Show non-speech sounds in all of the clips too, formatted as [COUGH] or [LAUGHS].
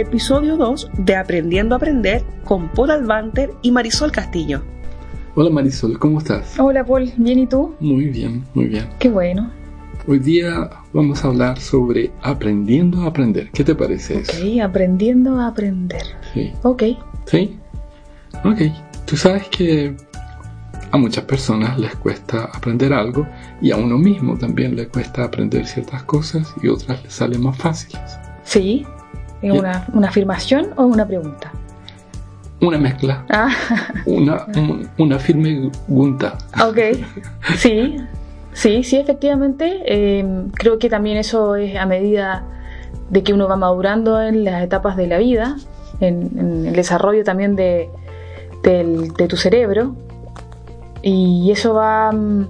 episodio 2 de Aprendiendo a Aprender con Paul Albanter y Marisol Castillo. Hola Marisol, ¿cómo estás? Hola Paul, ¿bien y tú? Muy bien, muy bien. Qué bueno. Hoy día vamos a hablar sobre aprendiendo a aprender. ¿Qué te parece eso? Ok, aprendiendo a aprender. Sí. Ok. ¿Sí? Ok. Tú sabes que a muchas personas les cuesta aprender algo y a uno mismo también le cuesta aprender ciertas cosas y otras les salen más fáciles. Sí. ¿Es Bien. una, una afirmación o una pregunta? Una mezcla, Ah, una, un- una firme gunta. ok. Sí. Sí, sí, efectivamente. eh, creo que también eso es a medida de que uno va madurando en las etapas de la vida, en, en el desarrollo también de, del- de tu cerebro. Y eso va... mm,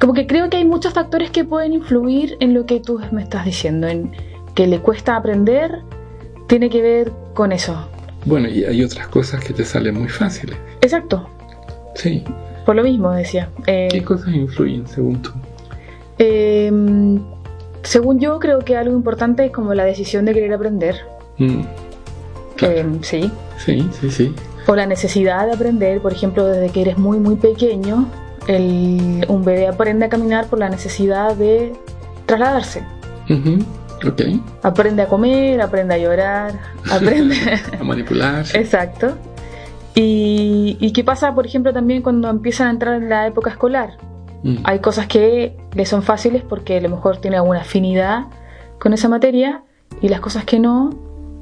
Como que creo que hay muchos factores que pueden influir en lo que tú me estás diciendo, en que le cuesta aprender, tiene que ver con eso. Bueno, y hay otras cosas que te salen muy fáciles. Exacto, Sí. por lo mismo decía. Eh, ¿Qué cosas influyen según tú? eh, según yo, creo que algo importante es como la decisión de querer aprender. Mm, claro. Eh, sí. Sí, sí, sí. O la necesidad de aprender, por ejemplo, desde que eres muy, muy pequeño, el- un bebé aprende a caminar por la necesidad de trasladarse. Ok. Aprende a comer, aprende a llorar, [LAUGHS] aprende... A manipular. Exacto. Y, y qué pasa, por ejemplo, también cuando empiezan a entrar en la época escolar? Mm, Hay cosas que le son fáciles porque a lo mejor tiene alguna afinidad con esa materia y las cosas que no,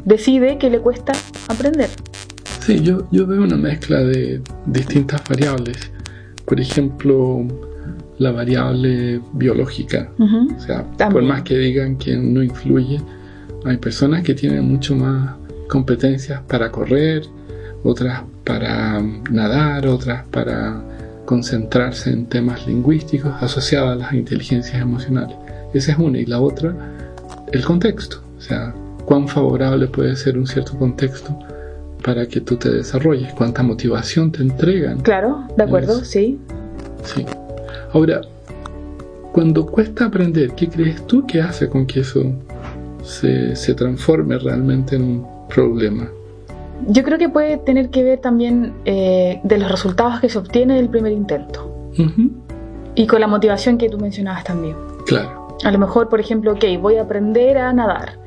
decide que le cuesta aprender. Sí, yo, yo veo una mezcla de distintas variables. Por ejemplo, la variable biológica. Ujú. O sea, por más que digan que no influye, hay personas que tienen mucho más competencias para correr, otras para mm, nadar, otras para concentrarse en temas lingüísticos asociados a las inteligencias emocionales. Esa es una. Y la otra, el contexto. O sea, cuán favorable puede ser un cierto contexto para que tú te desarrolles, cuánta motivación te entregan. Claro, de acuerdo, sí. Sí. Ahora, cuando cuesta aprender, ¿qué crees tú que hace con que eso se, se transforme realmente en un problema? Yo creo que puede tener que ver también eh, de los resultados que se obtiene del primer intento y con la motivación que tú mencionabas también. Claro. A lo mejor, por ejemplo, ok, voy a aprender a nadar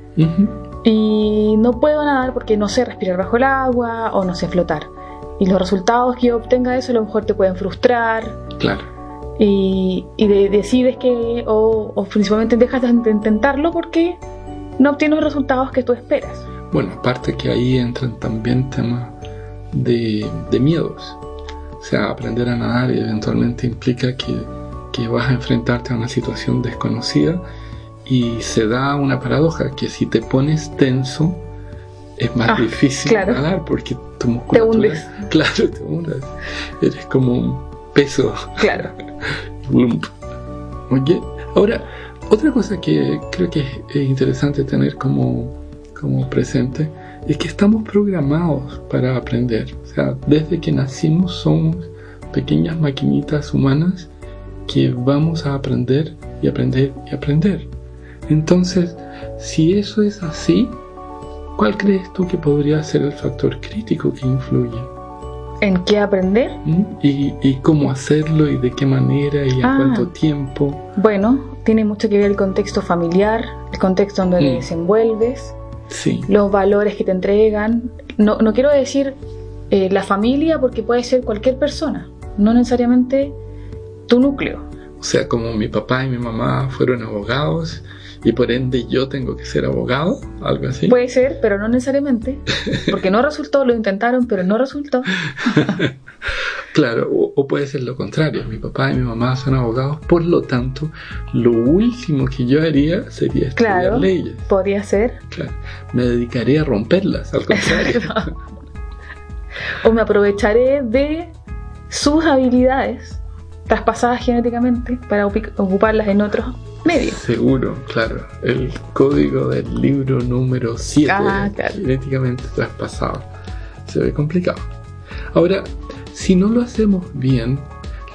y no puedo nadar porque no sé respirar bajo el agua o no sé flotar. Y los resultados que yo obtenga de eso a lo mejor te pueden frustrar Claro. Y, y de- decides que, o, o principalmente dejas de int- intentarlo porque no obtienes los resultados que tú esperas. Bueno, aparte que ahí entran también temas de, de miedos. O sea, aprender a nadar eventualmente implica que, que vas a enfrentarte a una situación desconocida y se da una paradoja, que si te pones tenso es más Ah, difícil claro. nadar porque tu musculatura... hundes. [LAUGHS] Claro, te hundes. Eres como un peso. Claro. [LAUGHS] [LAUGHS] Oye, ahora, otra cosa que creo que es interesante tener como, como presente es que estamos programados para aprender. O sea, desde que nacimos somos pequeñas maquinitas humanas que vamos a aprender y aprender y aprender. Entonces, si eso es así, ¿cuál crees tú que podría ser el factor crítico que influye? ¿En qué aprender? ¿Mm? y, y cómo hacerlo y de qué manera y en Ah. cuánto tiempo. Bueno, tiene mucho que ver el contexto familiar, el contexto donde te Mm. desenvuelves, Sí, los valores que te entregan. No, no quiero decir eh, la familia porque puede ser cualquier persona, no necesariamente tu núcleo. o sea, como mi papá y mi mamá fueron abogados y por ende yo tengo que ser abogado, algo así. Puede ser, pero no necesariamente, porque no resultó, lo intentaron, pero no resultó. [LAUGHS] Claro, o, o puede ser lo contrario, mi papá y mi mamá son abogados, por lo tanto, lo último que yo haría sería estudiar Claro. leyes. Podría ser. Claro, me dedicaría a romperlas, al contrario. O me aprovecharé de sus habilidades traspasadas genéticamente para ocuparlas en otros medios. Seguro, claro. El código del libro número 7, Ah, claro. genéticamente traspasado. Se ve complicado. Ahora, si no lo hacemos bien,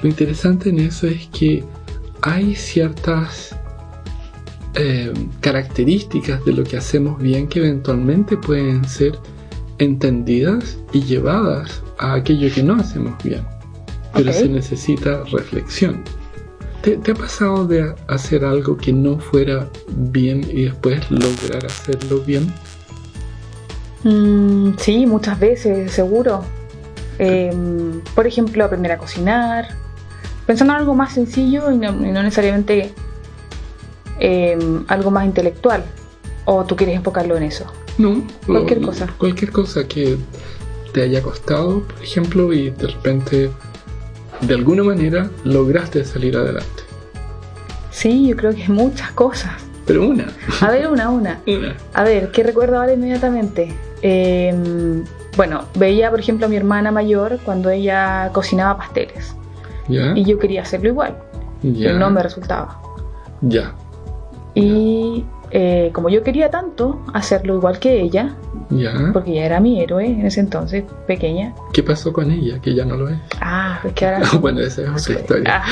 lo interesante en eso es que hay ciertas eh, características de lo que hacemos bien que eventualmente pueden ser entendidas y llevadas a aquello que no hacemos bien. Pero Ok. se necesita reflexión. ¿Te, te ha pasado de hacer algo que no fuera bien y después lograr hacerlo bien? Mm, sí, muchas veces, seguro. Em, por ejemplo, aprender a cocinar. Pensando en algo más sencillo y no, y no necesariamente em, algo más intelectual. ¿O tú quieres enfocarlo en eso? No. Cualquier cosa. Cualquier cosa que te haya costado, por ejemplo, y de repente, de alguna manera, lograste salir adelante. Sí, yo creo que muchas cosas. Pero una, A ver, una, una. [LAUGHS] una. A ver, ¿qué recuerdo ahora inmediatamente? Em, bueno, veía, por ejemplo, a mi hermana mayor cuando ella cocinaba pasteles. ¿Ya? Y yo quería hacerlo igual, ya. pero no me resultaba. Ya. Y eh, como yo quería tanto hacerlo igual que ella, Ya. porque ella era mi héroe en ese entonces, pequeña. ¿Qué pasó con ella? Que ya no lo es. Ah, pues que ahora [LAUGHS] bueno, esa es otra historia. Ah,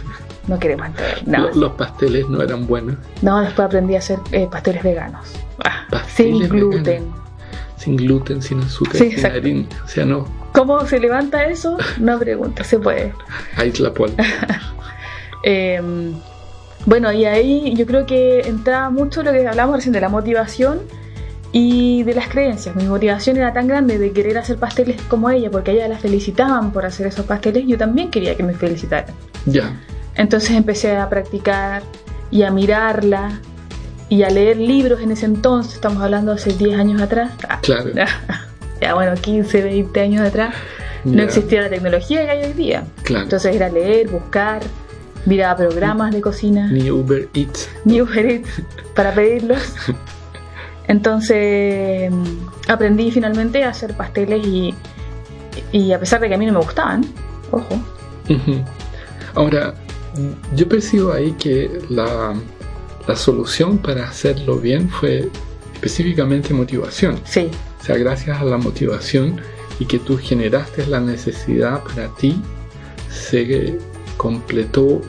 [LAUGHS] no queremos entender. No, Lo- Los pasteles no eran buenos. no después aprendí a hacer eh, pasteles veganos. Ah, Pasteles sin gluten. veganos. Sin gluten, sin azúcar, Sí, sin harina. O sea, no. ¿Cómo se levanta eso? [LAUGHS] No pregunta, se puede. Isla Paul. Eh, bueno, y ahí yo creo que entraba mucho lo que hablamos recién de la motivación y de las creencias. Mi motivación era tan grande de querer hacer pasteles como ella, porque a ella la felicitaban por hacer esos pasteles, yo también quería que me felicitaran. ya. Entonces empecé a practicar y a mirarla y a leer libros en ese entonces, estamos hablando hace 10 años atrás. Ah, Claro. [LAUGHS] ya bueno, 15, 20 años atrás. No Ya. existía la tecnología que hay hoy día. Claro. Entonces era leer, buscar, miraba programas de cocina, Ni Uber Eats. ni Uber Eats para pedirlos. Entonces aprendí finalmente a hacer pasteles y, y a pesar de que a mí no me gustaban, ojo. Ahora, yo percibo ahí que la, la solución para hacerlo bien fue específicamente motivación. sí, O sea, gracias a la motivación y que tú generaste la necesidad para ti, se completó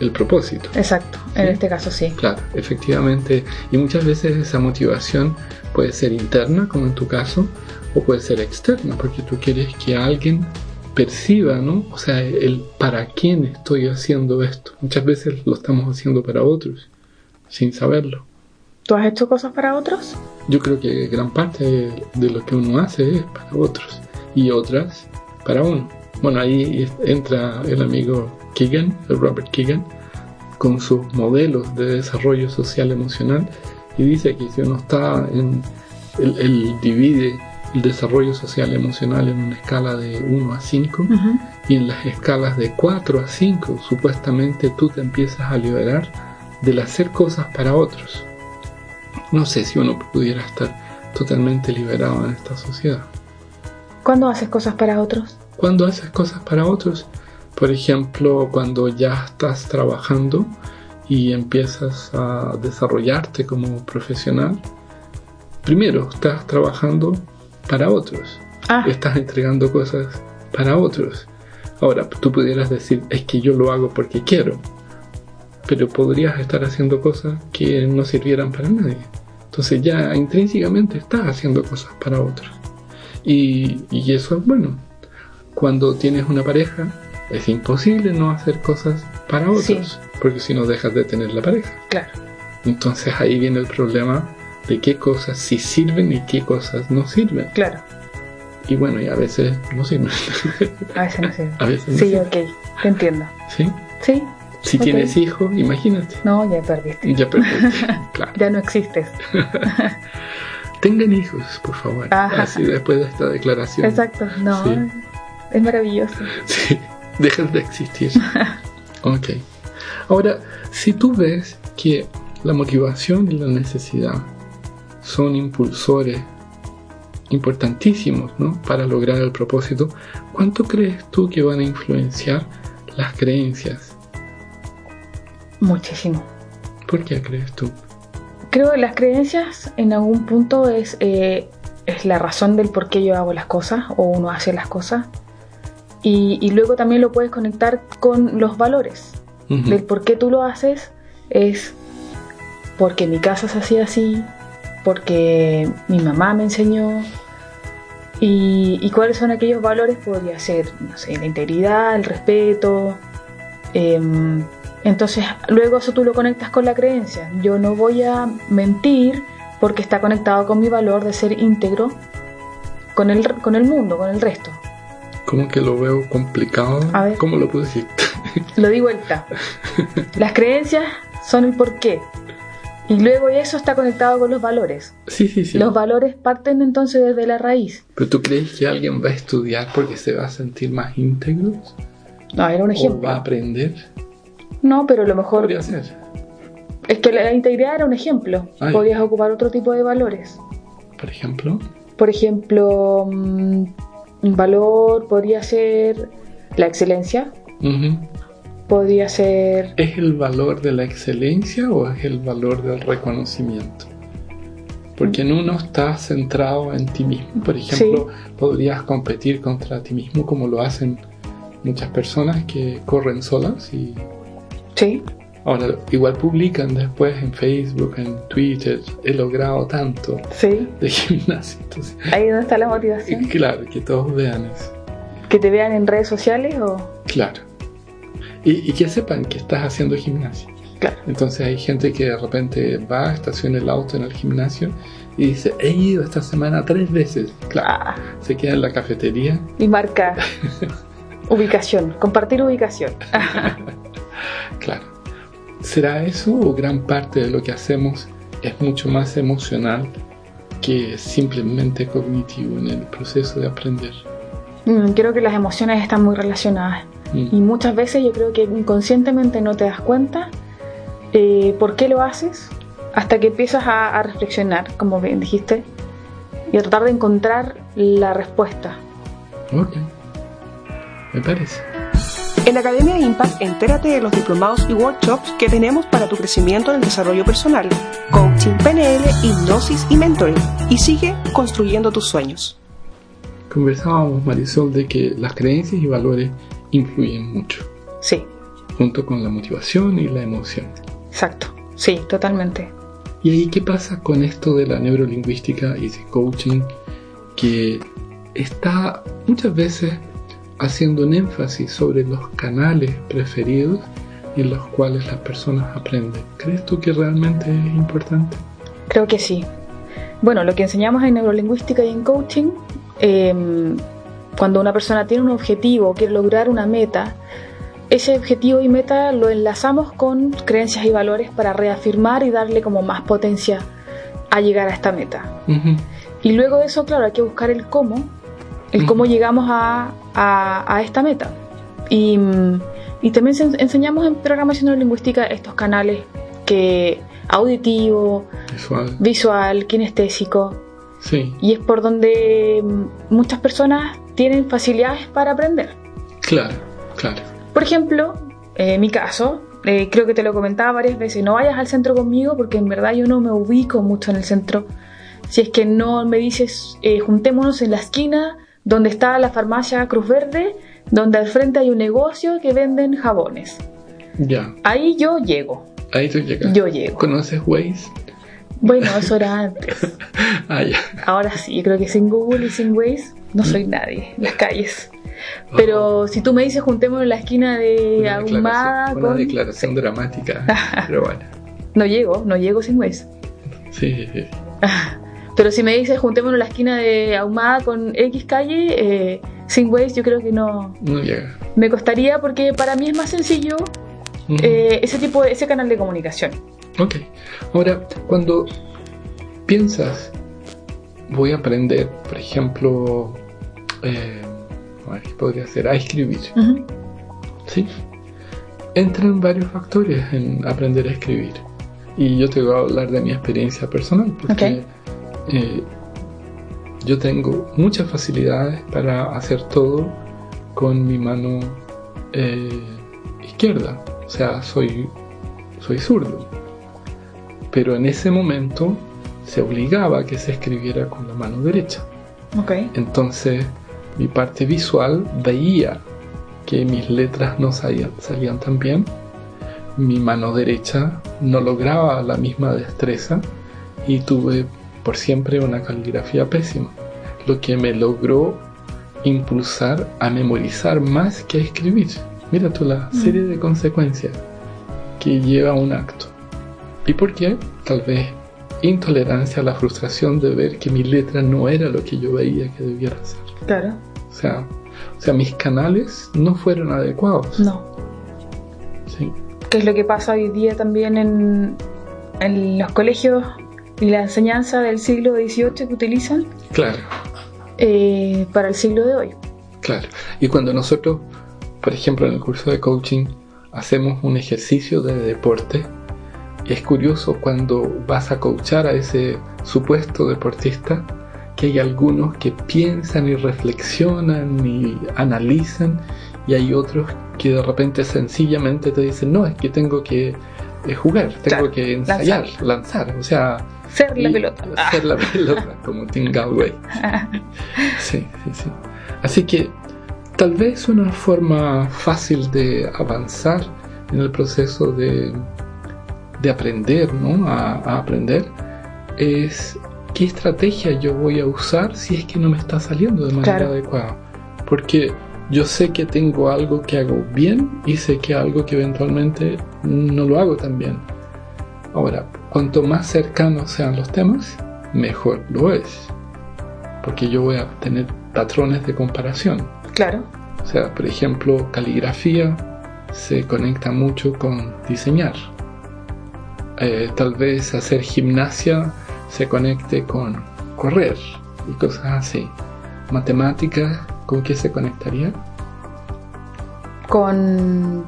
el propósito. exacto, en este caso sí. Claro, efectivamente. Y muchas veces esa motivación puede ser interna, como en tu caso, o puede ser externa, porque tú quieres que alguien perciba, ¿no? O sea, el para quién estoy haciendo esto. Muchas veces lo estamos haciendo para otros, sin saberlo. ¿Tú has hecho cosas para otros? Yo creo que gran parte de lo que uno hace es para otros y otras para uno. Bueno, ahí entra el amigo Keegan, Robert Keegan, con sus modelos de desarrollo social emocional y dice que si uno está en, él, él divide el desarrollo social emocional en una escala de 1 a 5 y en las escalas de 4 a 5 supuestamente tú te empiezas a liberar del hacer cosas para otros. No sé si uno pudiera estar totalmente liberado en esta sociedad. ¿Cuándo haces cosas para otros? Cuando haces cosas para otros, por ejemplo, cuando ya estás trabajando y empiezas a desarrollarte como profesional, primero estás trabajando para otros, Ah, estás entregando cosas para otros. Ahora, tú pudieras decir, es que yo lo hago porque quiero, pero podrías estar haciendo cosas que no sirvieran para nadie. Entonces ya intrínsecamente estás haciendo cosas para otros. Y, y eso es bueno. Cuando tienes una pareja, es imposible no hacer cosas para otros, Sí. porque si no dejas de tener la pareja. claro. Entonces ahí viene el problema de qué cosas sí sirven y qué cosas no sirven. Claro, Y bueno, y a veces no sirven. a veces no sé. [LAUGHS] a veces no Sí, sirven. ok, te entiendo. ¿Sí? Sí, Si tienes hijos, imagínate. no, ya perdiste. Ya perdiste. [LAUGHS] claro. Ya no existes. [LAUGHS] Tengan hijos, por favor. Ajá. Así después de esta declaración. Exacto, no, Sí. es maravilloso. Sí, dejan de existir. [LAUGHS] ok. Ahora, si tú ves que la motivación y la necesidad son impulsores importantísimos ¿no? para lograr el propósito, ¿cuánto crees tú que van a influenciar las creencias? Muchísimo. ¿Por qué crees tú? Creo que las creencias en algún punto es, eh, es la razón del por qué yo hago las cosas o uno hace las cosas. Y, y luego también lo puedes conectar con los valores. Del por qué tú lo haces es porque mi casa se hacía así, porque mi mamá me enseñó. Y, cuáles son aquellos valores, podría ser, no sé, la integridad, el respeto. Em, entonces, luego eso tú lo conectas con la creencia. Yo no voy a mentir porque está conectado con mi valor de ser íntegro con el, con el mundo, con el resto. Como que lo veo complicado. A ver. ¿Cómo lo decir? [LAUGHS] Lo di vuelta. Las creencias son el porqué. Y luego eso está conectado con los valores. Sí, sí, sí. Los valores parten entonces desde la raíz. ¿Pero tú crees que alguien va a estudiar porque se va a sentir más íntegro? No, era un ejemplo. ¿O va a aprender? No, pero a lo mejor... Podría ser. Es que la integridad era un ejemplo. Podías ocupar otro tipo de valores. Por ejemplo. Por ejemplo, mm, valor podría ser la excelencia. Podría ser... ¿Es el valor de la excelencia o es el valor del reconocimiento? Porque en uno está centrado en ti mismo. Por ejemplo, podrías competir contra ti mismo como lo hacen muchas personas que corren solas y... Sí. Ahora, igual publican después en Facebook, en Twitter, he logrado tanto sí. de [LAUGHS] gimnasio. Ahí donde está la motivación. Claro, que todos vean eso. ¿Que te vean en redes sociales o...? Claro. Y, que sepan que estás haciendo gimnasio. Claro. Entonces hay gente que de repente va, estaciona el auto en el gimnasio y dice, he ido esta semana tres veces. Claro. Ah. Se queda en la cafetería. Y marca [LAUGHS] ubicación, compartir ubicación. [LAUGHS] claro. ¿Será eso o gran parte de lo que hacemos es mucho más emocional que simplemente cognitivo en el proceso de aprender? Mm, creo que las emociones están muy relacionadas mm. y muchas veces yo creo que inconscientemente no te das cuenta eh, por qué lo haces hasta que empiezas a, a reflexionar, como bien dijiste, y a tratar de encontrar la respuesta. Ok, me parece. En la Academia Impact, entérate de los diplomados y workshops que tenemos para tu crecimiento en el desarrollo personal, coaching PNL, hipnosis y mentoring. Y sigue construyendo tus sueños. Conversábamos, Marisol, de que las creencias y valores influyen mucho. Sí. Junto con la motivación y la emoción. Exacto. Sí, totalmente. ¿Y ahí qué pasa con esto de la neurolingüística y de coaching que está muchas veces haciendo un énfasis sobre los canales preferidos en los cuales las personas aprenden. ¿Crees tú que realmente es importante? Creo que sí. Bueno, lo que enseñamos en neurolingüística y en coaching, em, cuando una persona tiene un objetivo quiere lograr una meta, ese objetivo y meta lo enlazamos con creencias y valores para reafirmar y darle como más potencia a llegar a esta meta. Y luego de eso, claro, hay que buscar el cómo, el cómo llegamos a, a, esta meta. Y, también enseñamos en programación lingüística estos canales que auditivo, visual, kinestésico. Sí. Y es por donde muchas personas tienen facilidades para aprender. Claro, claro. Por ejemplo, en mi caso, eh, creo que te lo comentaba varias veces, no vayas al centro conmigo porque en verdad yo no me ubico mucho en el centro. Si es que no me dices, eh, juntémonos en la esquina donde está la farmacia Cruz Verde, donde al frente hay un negocio que venden jabones. Ya. Ahí yo llego. Ahí tú llegas. Yo llego. ¿Conoces Waze? Bueno, eso era antes. [LAUGHS] ah, ya. Ahora sí, creo que sin Google y sin Waze no soy mm. nadie en las calles. Pero si tú me dices juntemos en la esquina de Ahumada. Una con... declaración dramática. [LAUGHS] pero bueno. No llego, no llego sin Waze. Sí, sí, sí. [LAUGHS] Pero si me dices juntémonos en la esquina de Ahumada con X calle, eh, sin Waze yo creo que no. No llega. Me costaría porque para mí es más sencillo eh, ese tipo de, ese canal de comunicación. Ok. Ahora, cuando piensas, voy a aprender, por ejemplo, eh, ¿qué podría ser? A escribir. ¿Sí? Entran varios factores en aprender a escribir. Y yo te voy a hablar de mi experiencia personal, porque eh, yo tengo muchas facilidades para hacer todo con mi mano eh, izquierda, o sea, soy, soy zurdo. Pero en ese momento se obligaba a que se escribiera con la mano derecha. Okay. Entonces mi parte visual veía que mis letras no salían, salían tan bien, mi mano derecha no lograba la misma destreza y tuve por siempre una caligrafía pésima, lo que me logró impulsar a memorizar más que a escribir. Mira tú la Mm. serie de consecuencias que lleva un acto. ¿Y por qué? Tal vez intolerancia a la frustración de ver que mi letra no era lo que yo veía que debiera ser. Claro. O sea, o sea mis canales no fueron adecuados. No. Sí, Que es lo que pasa hoy día también en, en los colegios y la enseñanza del siglo XVIII que utilizan claro, eh, para el siglo de hoy. claro. Y cuando nosotros, por ejemplo, en el curso de coaching, hacemos un ejercicio de deporte, es curioso cuando vas a coachar a ese supuesto deportista que hay algunos que piensan y reflexionan y analizan y hay otros que de repente sencillamente te dicen no, es que tengo que eh, jugar, tengo Claro, que ensayar, lanzar, o sea, Ser la pelota. Hacer la [LAUGHS] pelota como Tim Galway. Sí, sí, sí. Así que tal vez una forma fácil de avanzar en el proceso de, de aprender, ¿no? A, a aprender es qué estrategia yo voy a usar si es que no me está saliendo de manera Claro. adecuada. Porque yo sé que tengo algo que hago bien y sé que algo que eventualmente no lo hago tan bien. Ahora, cuanto más cercanos sean los temas, mejor lo es. Porque yo voy a tener patrones de comparación. Claro. O sea, por ejemplo, caligrafía se conecta mucho con diseñar. Eh, tal vez hacer gimnasia se conecte con correr y cosas así. Matemáticas, ¿con qué se conectaría? Con.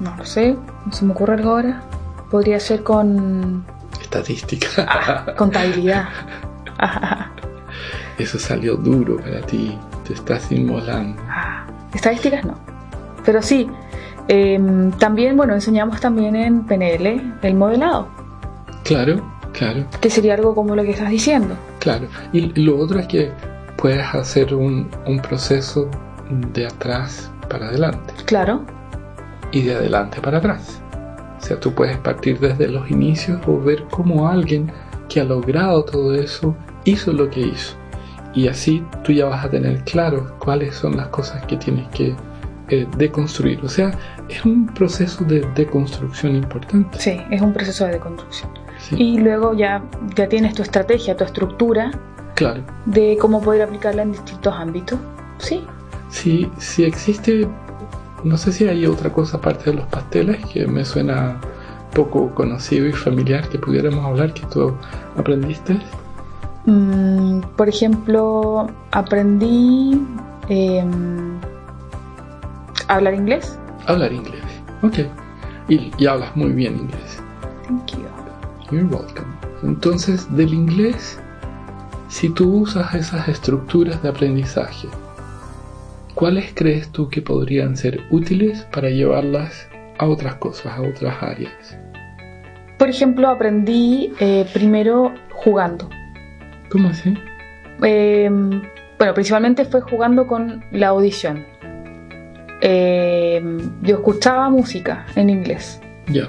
No lo sé, no se me ocurre algo ahora. Podría ser con. Estadística. ah, contabilidad. [LAUGHS] Ah, Eso salió duro para ti. Te estás inmolando. ah. Estadísticas no. Pero sí. em, también, bueno, enseñamos también en PNL el modelado, Claro, claro. que sería algo como lo que estás diciendo. Claro, y lo otro es que puedes hacer un, un proceso de atrás para adelante Claro, y de adelante para atrás. O sea, tú puedes partir desde los inicios o ver cómo alguien que ha logrado todo eso hizo lo que hizo. Y así tú ya vas a tener claro cuáles son las cosas que tienes que eh, deconstruir. O sea, es un proceso de deconstrucción importante. sí, es un proceso de deconstrucción. Sí, Y luego ya, ya tienes tu estrategia, tu estructura claro. de cómo poder aplicarla en distintos ámbitos. Sí, Si, si existe, no sé si hay otra cosa aparte de los pasteles que me suena poco conocido y familiar que pudiéramos hablar que tú aprendiste. Mm, por ejemplo, aprendí em, hablar inglés. Hablar inglés. Ok. Y, y hablas muy bien inglés. Thank you. You're welcome. Entonces, del inglés, si tú usas esas estructuras de aprendizaje, ¿cuáles crees tú que podrían ser útiles para llevarlas a otras cosas, a otras áreas? Por ejemplo, aprendí eh, primero jugando. ¿Cómo así? Em, bueno, principalmente fue jugando con la audición. Em, yo escuchaba música en inglés Ya.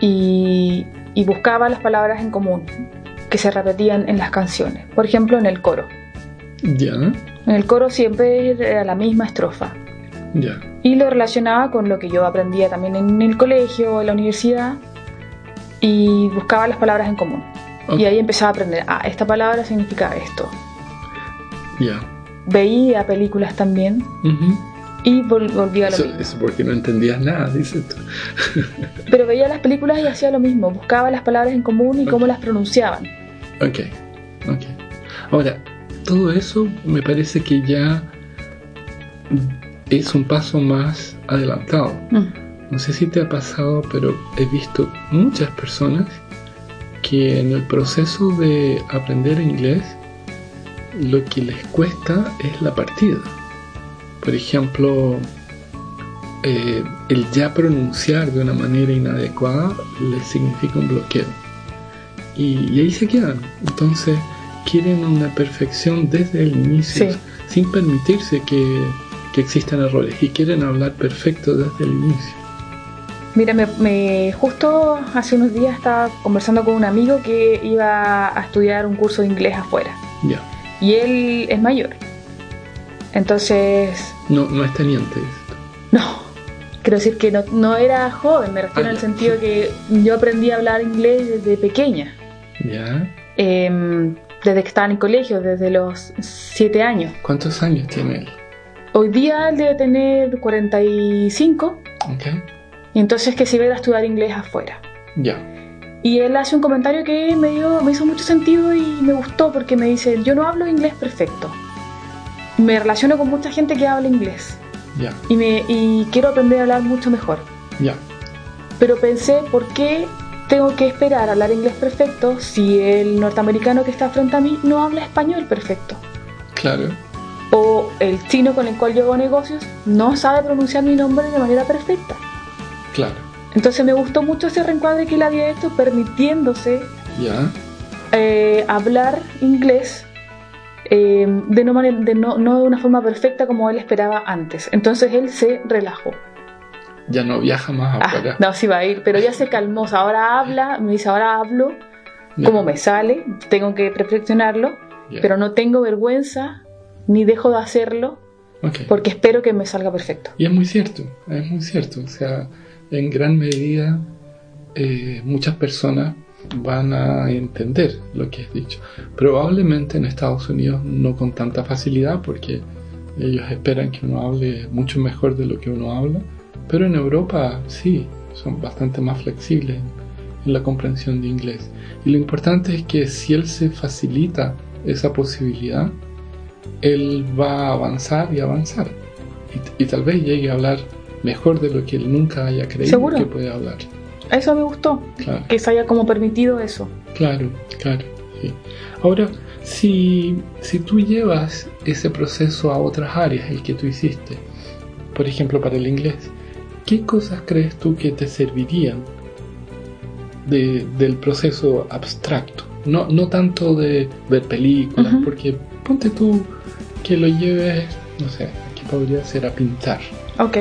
y, y buscaba las palabras en común que se repetían en las canciones. Por ejemplo, en el coro. Ya. En el coro siempre era la misma estrofa. Ya. Y lo relacionaba con lo que yo aprendía también en el colegio, en la universidad, y buscaba las palabras en común. Ok. Y ahí empezaba a aprender, ah, esta palabra significa esto. Ya. Veía películas también Ujú. y vol- volvía a lo Eso, mismo. eso porque no entendías nada, dices tú. [LAUGHS] Pero veía las películas y hacía lo mismo, buscaba las palabras en común y cómo las pronunciaban. Ok, ok. Ahora, todo eso me parece que ya es un paso más adelantado. Mm, No sé si te ha pasado, pero he visto muchas personas que en el proceso de aprender inglés lo que les cuesta es la partida. Por ejemplo, eh, el ya pronunciar de una manera inadecuada les significa un bloqueo. Y, y ahí se quedan. Entonces quieren una perfección desde el inicio, Sí. sin permitirse que, que existan errores. Y quieren hablar perfecto desde el inicio. Mira, me, me- justo hace unos días estaba conversando con un amigo que iba a estudiar un curso de inglés afuera. Ya. Y él es mayor. Entonces, No, no es teniente esto. [LAUGHS] no. Quiero decir que no, no era joven, me refiero Ah, en el sentido que yo aprendí a hablar inglés desde pequeña. Ya. Em, desde que estaba en el colegio, desde los 7 años. ¿Cuántos años tiene él? Hoy día él debe tener 45 Ok. y entonces que se iba a estudiar inglés afuera. Ya. Y él hace un comentario que me, dio, me hizo mucho sentido y me gustó porque me dice, yo no hablo inglés perfecto. Me relaciono con mucha gente que habla inglés Ya. y, me, y quiero aprender a hablar mucho mejor. Ya. Pero pensé, ¿por qué tengo que esperar a hablar inglés perfecto si el norteamericano que está frente a mí no habla español perfecto? Claro. O el chino con el cual yo hago negocios no sabe pronunciar mi nombre de manera perfecta. Claro. Entonces me gustó mucho ese reencuadre que él había hecho permitiéndose eh, hablar inglés eh, de, no, de no, no de una forma perfecta como él esperaba antes. Entonces él se relajó. Ya no viaja más Ah, no, sí va a ir, pero ya se calmó. Ahora habla, me dice, ahora hablo Ya. como me sale, tengo que perfeccionarlo, pero no tengo vergüenza ni dejo de hacerlo porque espero que me salga perfecto. Y es muy cierto, es muy cierto. O sea, en gran medida eh, muchas personas van a entender lo que es dicho. Probablemente en Estados Unidos no con tanta facilidad porque ellos esperan que uno hable mucho mejor de lo que uno habla, pero en Europa sí, son bastante más flexibles en, la comprensión de inglés. Y lo importante es que si él se facilita esa posibilidad, él va a avanzar y avanzar. Y, y tal vez llegue a hablar mejor de lo que él nunca haya creído ¿Seguro? que puede hablar. Eso me gustó, Claro, que se haya como permitido eso. claro, claro. sí. Ahora, si, si tú llevas ese proceso a otras áreas, el que tú hiciste, por ejemplo para el inglés, ¿qué cosas crees tú que te servirían de- del proceso abstracto? No, no tanto de ver películas, porque ponte tú que lo lleves, no sé, aquí podría ser a pintar. Ok.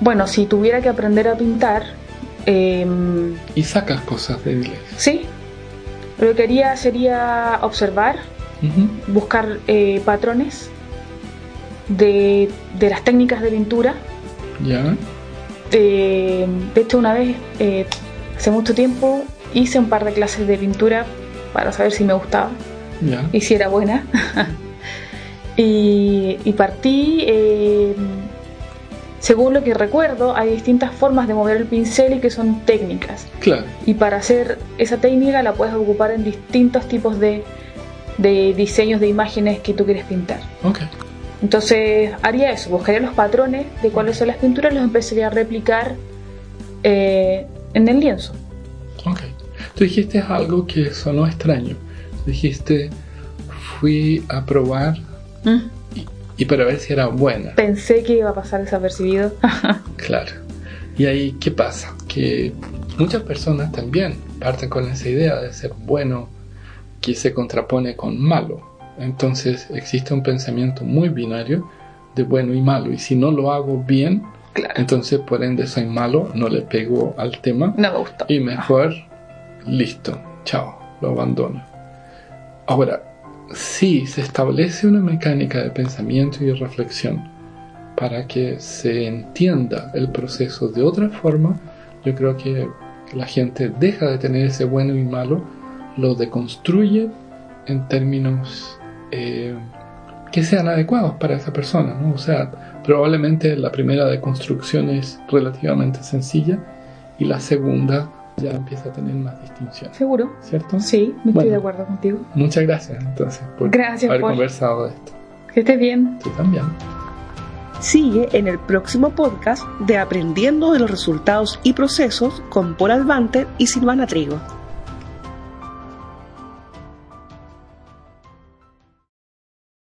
Bueno, si tuviera que aprender a pintar, em, y sacas cosas de inglés. sí. Lo que haría sería observar, buscar eh, patrones de, de las técnicas de pintura. Ya, Eh, de hecho, una vez, eh, hace mucho tiempo, hice un par de clases de pintura para saber si me gustaba ya, y si era buena. [LAUGHS] y, y partí, eh, según lo que recuerdo, hay distintas formas de mover el pincel y que son técnicas. claro, Y para hacer esa técnica la puedes ocupar en distintos tipos de, de diseños de imágenes que tú quieres pintar. ok, Entonces haría eso, buscaría los patrones de cuáles son las pinturas y los empezaría a replicar eh, en el lienzo. ok. Tú dijiste algo que sonó extraño. Dijiste, fui a probar Mm, y, y para ver si era buena. Pensé que iba a pasar desapercibido. [LAUGHS] Claro. Y ahí, ¿qué pasa? Que muchas personas también parten con esa idea de ser bueno que se contrapone con malo. Entonces existe un pensamiento muy binario de bueno y malo. Y si no lo hago bien, claro. entonces por ende soy malo, no le pego al tema. No me gustó. Y mejor, listo, chao, lo abandono. Ahora, si se establece una mecánica de pensamiento y de reflexión para que se entienda el proceso de otra forma, yo creo que la gente deja de tener ese bueno y malo, lo deconstruye en términos eh, que sean adecuados para esa persona. ¿no? O sea, probablemente la primera deconstrucción es relativamente sencilla y la segunda ya empieza a tener más distinción. ¿Seguro? ¿Cierto? Sí, me Bueno. estoy de acuerdo contigo. Muchas gracias entonces por Gracias, haber Paul. conversado de esto. Que estés bien. Tú también. Sigue en el próximo podcast de Aprendiendo de los Resultados y Procesos con Paul Advanter y Silvana Trigo.